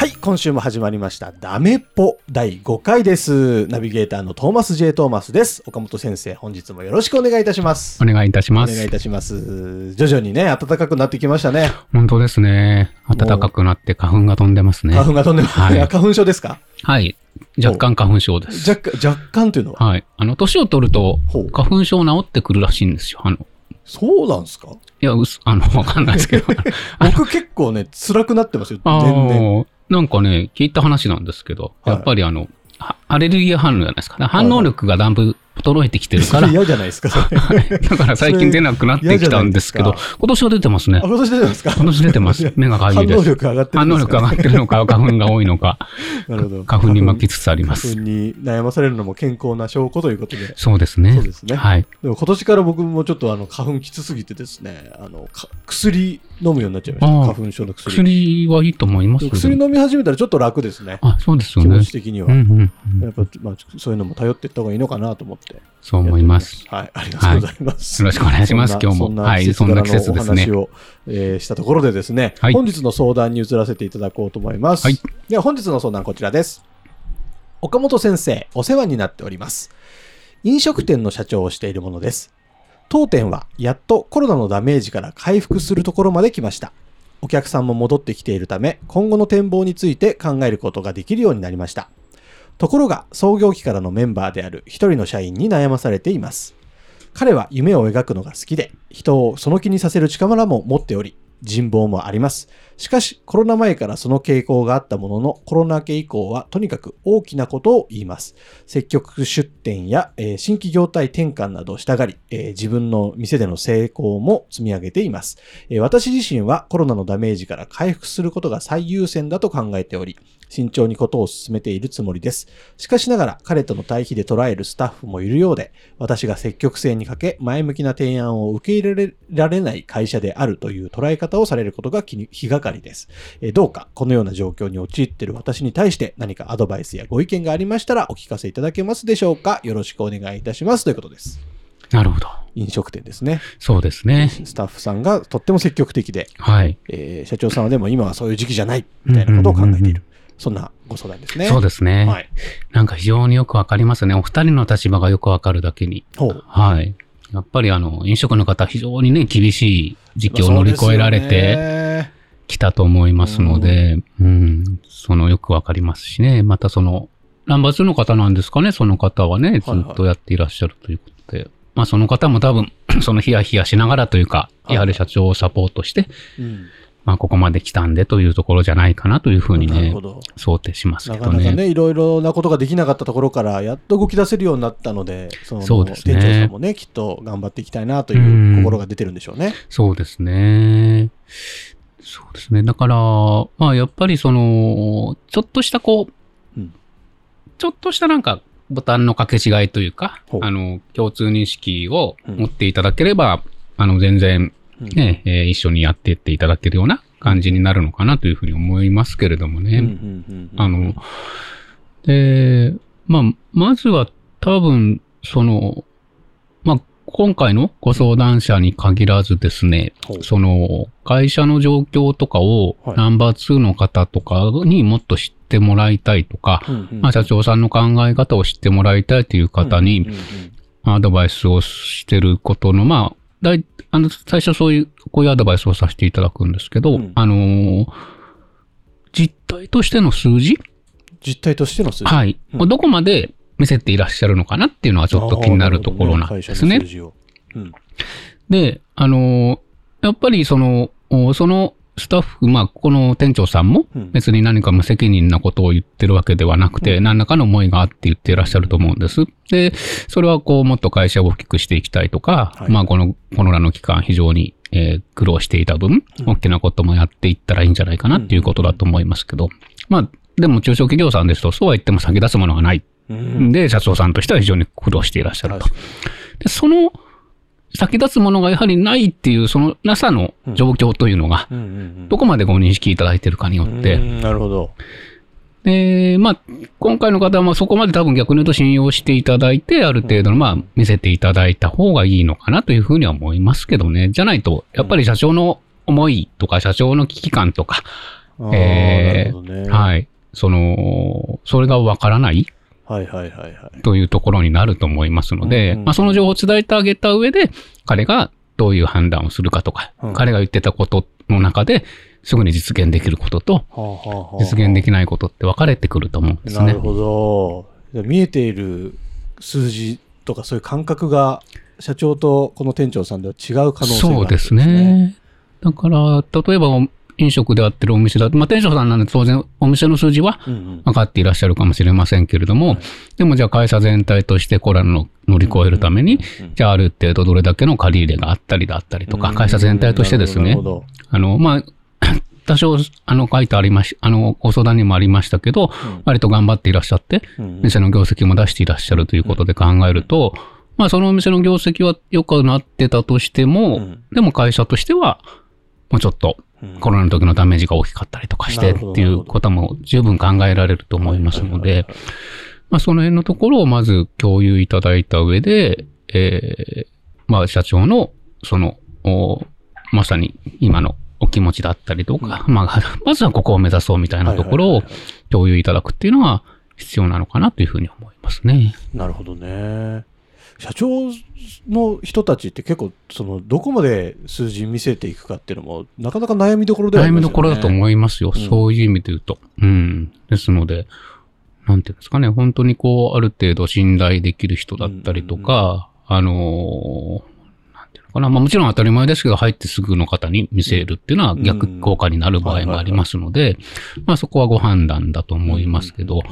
はい、今週も始まりました。ダメっぽ第5回です。ナビゲーターのトーマス J. トーマスです。岡本先生、本日もよろしくお願いいたします。お願いいたしおます。願いいたします。徐々にね、暖かくなってきましたね。本当ですね。暖かくなって花粉が飛んでますね。花粉が飛んでます。はい 花粉症ですか？はい。若干花粉症です。若干、若干というのは？はい。あの、年を取ると花粉症治ってくるらしいんですよ。あの、そうなんですか？いや、うす、あの、わかんないですけど。僕結構ね、辛くなってますよ。あ全然。ーなんかね、聞いた話なんですけど、はいやっぱりあの、はアレルギー反応じゃないですか。反応力がだいぶ衰えてきてるそから、れ 嫌じゃないですか。だから最近出なくなってきたんですけど今年は出てますねあ、。今年出てますか？今年出てます。目がかゆいで反応す。力上がってる反応力上がってるのか、花粉が多いのか、なるほど。花粉に巻きつつあります。花粉に悩まされるのも健康な証拠ということで。そうですね。そうですねはい。でも今年から僕もちょっとあの花粉きつすぎてですね、あのか薬飲むようになっちゃいました。花粉症の薬。薬はいいと思いますけど。薬飲み始めたらちょっと楽ですね。あ、そうですよ気ね。持ち的には。やっぱ、まあ、そういうのも頼っていった方がいいのかなと思って。そう思います。はい、ありがとうございます。よろしくお願いします今日もはいそんな季節ですねお話を、えーしたところでですね、はい本日の相談に移らせていただこうと思います。はいでは本日の相談こちらです。岡本先生、お世話になっております。飲食店の社長をしているものです。当店はやっとコロナのダメージから回復するところまで来ました。お客さんも戻ってきているため、今後の展望について考えることができるようになりました。ところが、創業期からのメンバーである一人の社員に悩まされています。彼は夢を描くのが好きで、人をその気にさせる力も持っており、人望もあります。しかし、コロナ前からその傾向があったものの、コロナ明け以降はとにかく大きなことを言います。積極出店や、えー新規業態転換などをしたがり、えー自分の店での成功も積み上げています、えー私自身はコロナのダメージから回復することが最優先だと考えており、慎重にことを進めているつもりです。しかしながら彼との対比で捉えるスタッフもいるようで、私が積極性に欠け、前向きな提案を受け入れられない会社であるという捉え方をされることが気に気がかりです。えーどうかこのような状況に陥っている私に対して何かアドバイスやご意見がありましたらお聞かせいただけますでしょうか？よろしくお願いいたします。ということです。なるほど。飲食店ですね。そうですね。スタッフさんがとっても積極的で、はい。えー社長さんはでも今はそういう時期じゃないみたいなことを考えていうんうんうんる。そんなご相談ですね。そうですね。はい。なんか非常によくわかりますね。お二人の立場がよくわかるだけに。はい。やっぱりあの、飲食の方、非常にね、厳しい時期を乗り越えられてねきたと思いますので、うん、そのよくわかりますしね。またその、ナンバー2の方なんですかね、その方はね、ずはいはいっとやっていらっしゃるということで。まあその方も多分、そのヒヤヒヤしながらというか、はいやはり社長をサポートして、うんまあここまで来たんでというところじゃないかなというふうにね。想定しますなけどね。かなかね、いろいろなことができなかったところから、やっと動き出せるようになったので、そのそうですね店長さんもね、きっと頑張っていきたいなという心が出てるんでしょうね。そうですね。そうですね。だから、まあやっぱりその、ちょっとしたこう、うん。ちょっとしたなんか、ボタンの掛け違いというかほう、あの、共通認識をうん。持っていただければ、あの、全然、うん。ね、えー一緒にやっていっていただけるような感じになるのかなというふうに思いますけれどもね。うんうんうんうん。あの、で、まあ、まずは多分、その、まあ、今回のご相談者に限らずですね、その、会社の状況とかをはい。ナンバー2の方とかにもっと知ってもらいたいとか、まあ、社長さんの考え方を知ってもらいたいという方にアドバイスをしてることの、まあ、だいあの、最初そういう、こういうアドバイスをさせていただくんですけど、うん。あのー実態としての数字？実態としての数字。はい。うん。どこまで見せていらっしゃるのかなっていうのはちょっと気になるところなんですねあーなるほど会社の数。字をうんで、あのーやっぱりその、おそのスタッフ、まあ、この店長さんもうん別に何か無責任なことを言ってるわけではなくて、何らかの思いがあって言っていらっしゃると思うんです。で、それはこう、もっと会社を大きくしていきたいとか、はいまあ、このコロナの期間非常に、えー苦労していた分、大きなこともやっていったらいいんじゃないかなっていうことだと思いますけど、まあ、でも中小企業さんですと、そうは言っても先立つものがない。うん。で、社長さんとしては非常に苦労していらっしゃるとで、その先立つものがやはりないっていう、そのなさの状況というのが。どこまでご認識いただいているかによって、うんなるほど。で、まあ、今回の方はまあそこまで多分逆に言うと信用していただいて、ある程度のまあ見せていただいた方がいいのかなというふうには思いますけどね。じゃないと、やっぱり社長の思いとか社長の危機感とか、えーなるほどね。はい。その、それがわからないはいはいはいはい。というところになると思いますので、うんうんまあその情報を伝えてあげた上で、彼がどういう判断をするかとか、うん彼が言ってたことの中ですぐに実現できることと、実現できないことって分かれてくると思うんですねなる。ほど。見えている数字とかそういう感覚が社長とこの店長さんでは違う可能性があるそうです。ね。だから、例えば飲食であってるお店だ。と、まあ店長さんなんで当然お店の数字はうんうん。分かっていらっしゃるかもしれませんけれども、でもじゃあ会社全体としてコロナの乗り越えるために、うんじゃあある程度どれだけの借り入れがあったりだったりとか、会社全体としてですね。あの、まあ、多少、あの、書いてありまし、あの、ご相談にもありましたけど、うん。割と頑張っていらっしゃって、うん店の業績も出していらっしゃるということで考えると、まあ、そのお店の業績は良くなってたとしても、うん。でも会社としては、もうちょっとうんコロナの時のダメージが大きかったりとかしてっていうことも十分考えられると思いますのでまあ、その辺のところをまず共有いただいた上で、えーまあ、社長の、その、おまさに今のお気持ちだったりとか、まあ、まずはここを目指そうみたいなところを共有いただくっていうのは必要なのかなというふうに思いますね。なるほどね。社長の人たちって結構、その、どこまで数字見せていくかっていうのも、なかなか悩みどころではあ悩りますよね。みどころだと思いますよ。うんそういう意味で言うと。うん。ですので、なんていうんですかね、本当にこう、ある程度信頼できる人だったりとか、あのーなんていうのかな。まあもちろん当たり前ですけど、入ってすぐの方に見せるっていうのは逆効果になる場合もありますので、まあそこはご判断だと思いますけど、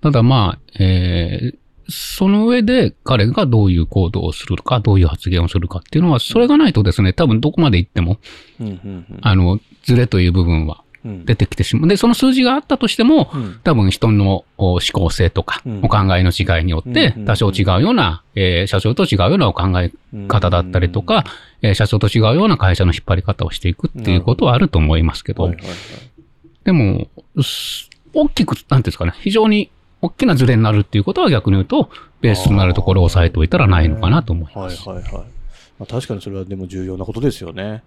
ただまあ、えーその上で彼がどういう行動をするか、どういう発言をするかっていうのは、それがないとですね、多分どこまで行っても、うんうんあの、ズレという部分はうん。出てきてしまう。で、その数字があったとしても、うん。多分人のお思考性とかうん、お考えの違いによってうん、多少違うような、えー社長と違うようなお考え方だったりとか、えー社長と違うような会社の引っ張り方をしていくっていうことはあると思いますけど。はいは、いはい。でも、す大きく、なんていうんですかね、非常に大きなズレになるっていうことは逆に言うと、ベースとなるところを押さえておいたらないのかなと思います。はいはいはい。まあ、確かにそれはでも重要なことですよね。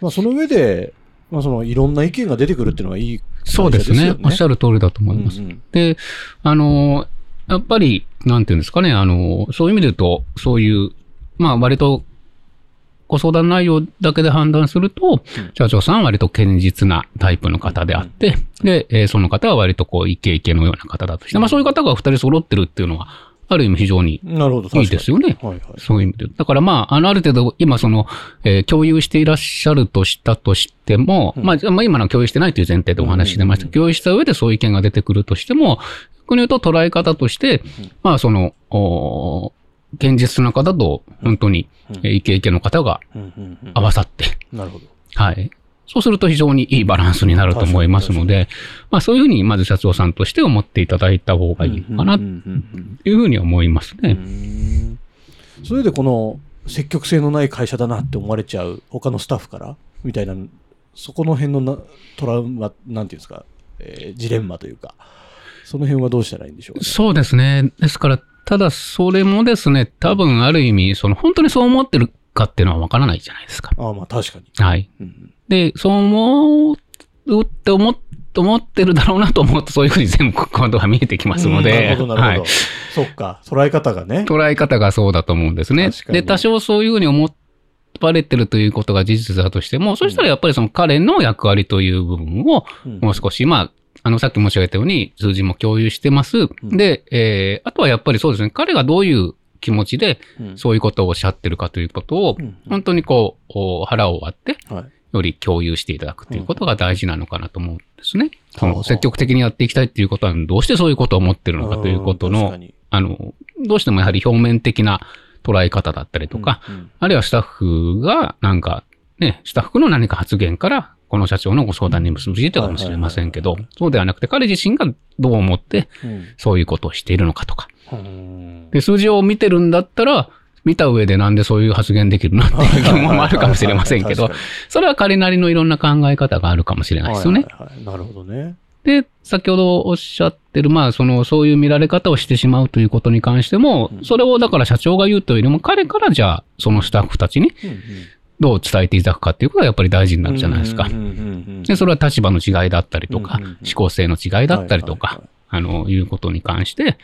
まあ、その上で、まあ、そのいろんな意見が出てくるっていうのはいいそうですね。おっしゃるる通りだと思います。で、あの、やっぱり、なんていうんですかね、あの、そういう意味で言うと、そういう、まあ割と、ご相談内容だけで判断すると、社長さんは割と堅実なタイプの方であって、で、えーその方は割とこう、イケイケのような方だとして、まあそういう方が二人揃ってるっていうのは、ある意味非常になるほど、いいですよ。よね。はいはい。そういう意味で。だからまあ、あの、ある程度、今その、えー共有していらっしゃるとしたとしても、うんまあ、まあ今のは共有してないという前提でお話ししてました。うんうんうん共有した上でそういう意見が出てくるとしても、逆に言うと捉え方として、まあその、お現実な方と、本当に、イケイケの方が合わさって、なるほど。はい。そうすると非常にいいバランスになると思いますので、まあそういうふうにまず社長さんとして思っていただいた方がいいのかなと。いうふうに思いますね。ん。それでこの積極性のない会社だなって思われちゃう他のスタッフから？みたいな、そこの辺のなトラウマ、なんていうんですか、えージレンマというか、その辺はどうしたらいいんでしょうか、そうですね。ですから、ただそれもですね、多分ある意味、その本当にそう思ってるかっていうのはわからないじゃないですか。ああ、まあ確かに。はい。うんで、そう思うって思っ思ってるだろうなと思うと、そういうふうに全部今度は見えてきますのうんで、なるほど、なるほど。はいそっか、捉え方がね。捉え方がそうだと思うんですねで、多少そういうふうに思われてるということが事実だとしても、そしたらやっぱりその彼の役割という部分をうんもう少し、まあ、あの、さっき申し上げたように数字も共有してます。ん。で、えー、あとはやっぱりそうですね、彼がどういう気持ちでうん。そういうことをおっしゃってるかということを、うん。本当にこう、お腹を割って、はい。より共有していただくということが大事なのかなと思うんですね。そはあの積極的にやっていきたいっていうことは、どうしてそういうことを思ってるのかということのあの、どうしてもやはり表面的な捉え方だったりとか、あるいはスタッフがなんか、ね、スタッフの何か発言から、この社長のご相談に結びついたかもしれませんけど、そうではなくて彼自身がどう思ってうん。そういうことをしているのかとか。うん。で、数字を見てるんだったら、見た上でなんでそういう発言できるのっていう疑問もあるかもしれませんけどそれは彼なりのいろんな考え方があるかもしれないにですよね。はいはいはい。なるほどね。で、先ほどおっしゃってる、まあ、その、そういう見られ方をしてしまうということに関しても、うん。それをだから社長が言うというよりも、彼からじゃあ、そのスタッフたちにどう伝えていただくかっていうことがやっぱり大事になるじゃないですか。うん。うんうんうんで、それは立場の違いだったりとか、うんうんうん。思考性の違いだったりとかあの、いうことに関して、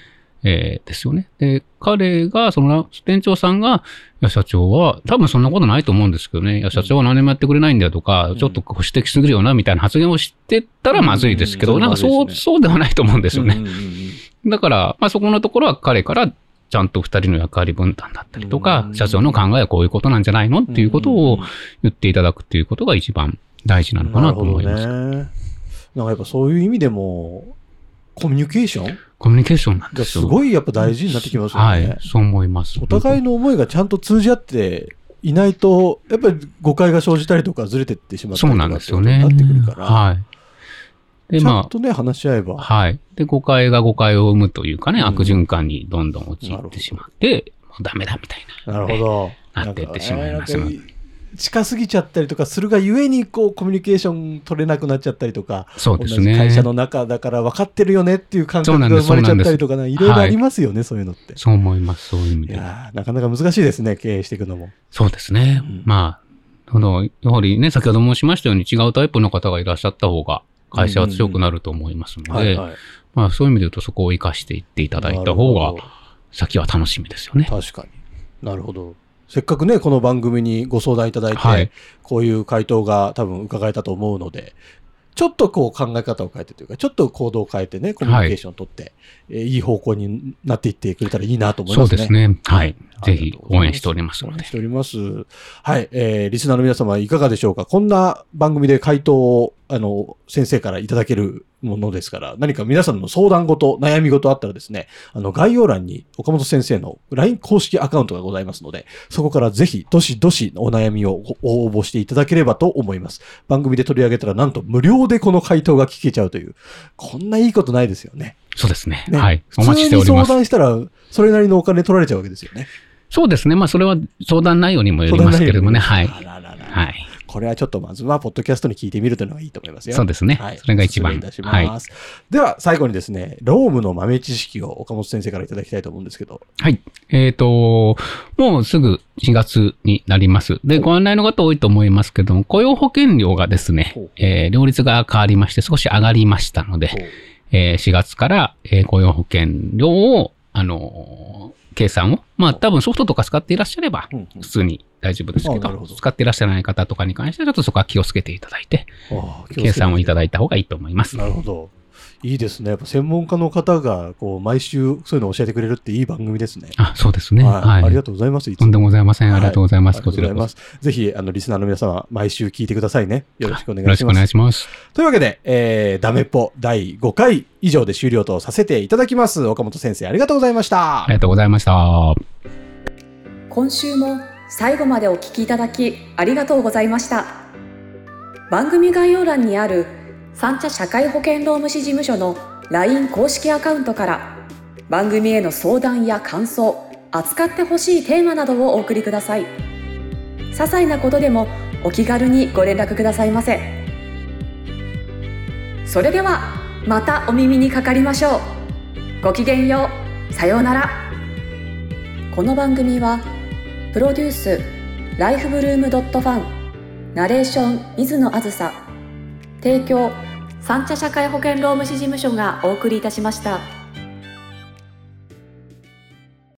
えーですよね。で、彼が、その、店長さんが、いや、社長は、多分そんなことないと思うんですけどね、いや、社長は何もやってくれないんだよとか、ん。ちょっとこう指摘するよな、みたいな発言をしてたらまずいですけど、うん。なんかそう、そうではないと思うんですよね。うんうんうん。だから、まあそこのところは彼から、ちゃんと二人の役割分担だったりとかう、ん社長の考えはこういうことなんじゃないのっていうことを言っていただくっていうことが一番大事なのかなと思います。なんかやっぱそういう意味でも、コミュニケーション？コミュニケーションなんでがすよ。すごいやっぱ大事になってきますよね。はい、そう思います。お互いの思いがちゃんと通じ合っていないと、やっぱり誤解が生じたりとかずれてってしまったそうりとかなんですよね。ってなってくるから、はい。で、まちゃんとね、話し合えば。あ、はい。で、誤解が誤解を生むというかね、うん悪循環にどんどん陥ってしまって、もうダメだみたいな。なるほど。なってってしまいます近すぎちゃったりとかするがゆえに、こう、コミュニケーション取れなくなっちゃったりとか、そうですね。会社の中だから分かってるよねっていう感覚が生まれちゃったりとかね、いろいろありますよね、そういうのって。そう思います、そういう意味いで。やーなかなか難しいですね、経営していくのも。そうですね。うんまあ、その、やはりね、先ほど申しましたように違うタイプの方がいらっしゃった方が、会社は強くなると思いますので。まあそういう意味で言うとそこを活かしていっていただいた方が先は楽しみですよね。確かに。なるほど。せっかくね、この番組にご相談いただいて、はいこういう回答が多分伺えたと思うので、ちょっとこう考え方を変えてというか、ちょっと行動を変えてね、コミュニケーションを取って、えーいい方向になっていってくれたらいいなと思いそうますね。ですね。はい。ぜひ応援しておりますので応援し。ております。はい。えー、リスナーの皆様いかがでしょうか？こんな番組で回答を、あの、先生からいただけるものですから、何か皆さんの相談事、悩み事あったらですね、あの、概要欄に岡本先生の LINE 公式アカウントがございますので、そこからぜひ、どしどしお悩みをご応募していただければと思います。番組で取り上げたら、なんと無料でこの回答が聞けちゃうという、こんないいことないですよね。そうですね。ねはい。お待ちしており普通に相ます。談したら、それなりのお金取られちゃうわけですよね。そうですね。まあそれは相談内容にもよりますけれどもね。はい。はい。これはちょっとまずは、ポッドキャストに聞いてみるというのがいいと思いますよ。そうですねはい。それが一番いたします。では、最後にですね、ロームの豆知識を岡本先生からいただきたいと思うんですけど。はい。えっ、と、もうすぐ4月になります。で、ご案内の方多いと思いますけども、雇用保険料がですねえー両立が変わりまして少し上がりましたので、えー4月から、えー雇用保険料を、あのー計算を、まあ多分ソフトとか使っていらっしゃれば普通に大丈夫ですけど、使っていらっしゃらない方とかに関してはちょっとそこは気をつけていただいて、計算をいただいいた方がいいと思います。なるほど。いいですね。やっぱ専門家の方が、こう、毎週そういうのを教えてくれるっていい番組ですね。あ、そうですね。はい。はい。ありがとうございます。いつとんでもございません。はいありがとうございます。ありがとうございまこちらこそ。す。ぜひ、あの、リスナーの皆様、毎週聞いてくださいね。よろしくお願いしますよろしくお願い。します。というわけで、えー、ダメっぽ第5回以上で終了とさせていただきます。岡本先生、ありがとうございました。ありがとうございました。今週も最後までお聞きいただきありがとうございました番組概要欄にある三茶社会保険労務士事務所の LINE 公式アカウントから番組への相談や感想扱ってほしいテーマなどをお送りください。些細なことでもお気軽にご連絡くださいませ。それではまたお耳にかかりましょう。ごきげんよう。さようなら。この番組はプロデュースライフブルームドットファンナレーション水野あずさ提供三茶社会保険労務士事務所がお送りいたしました。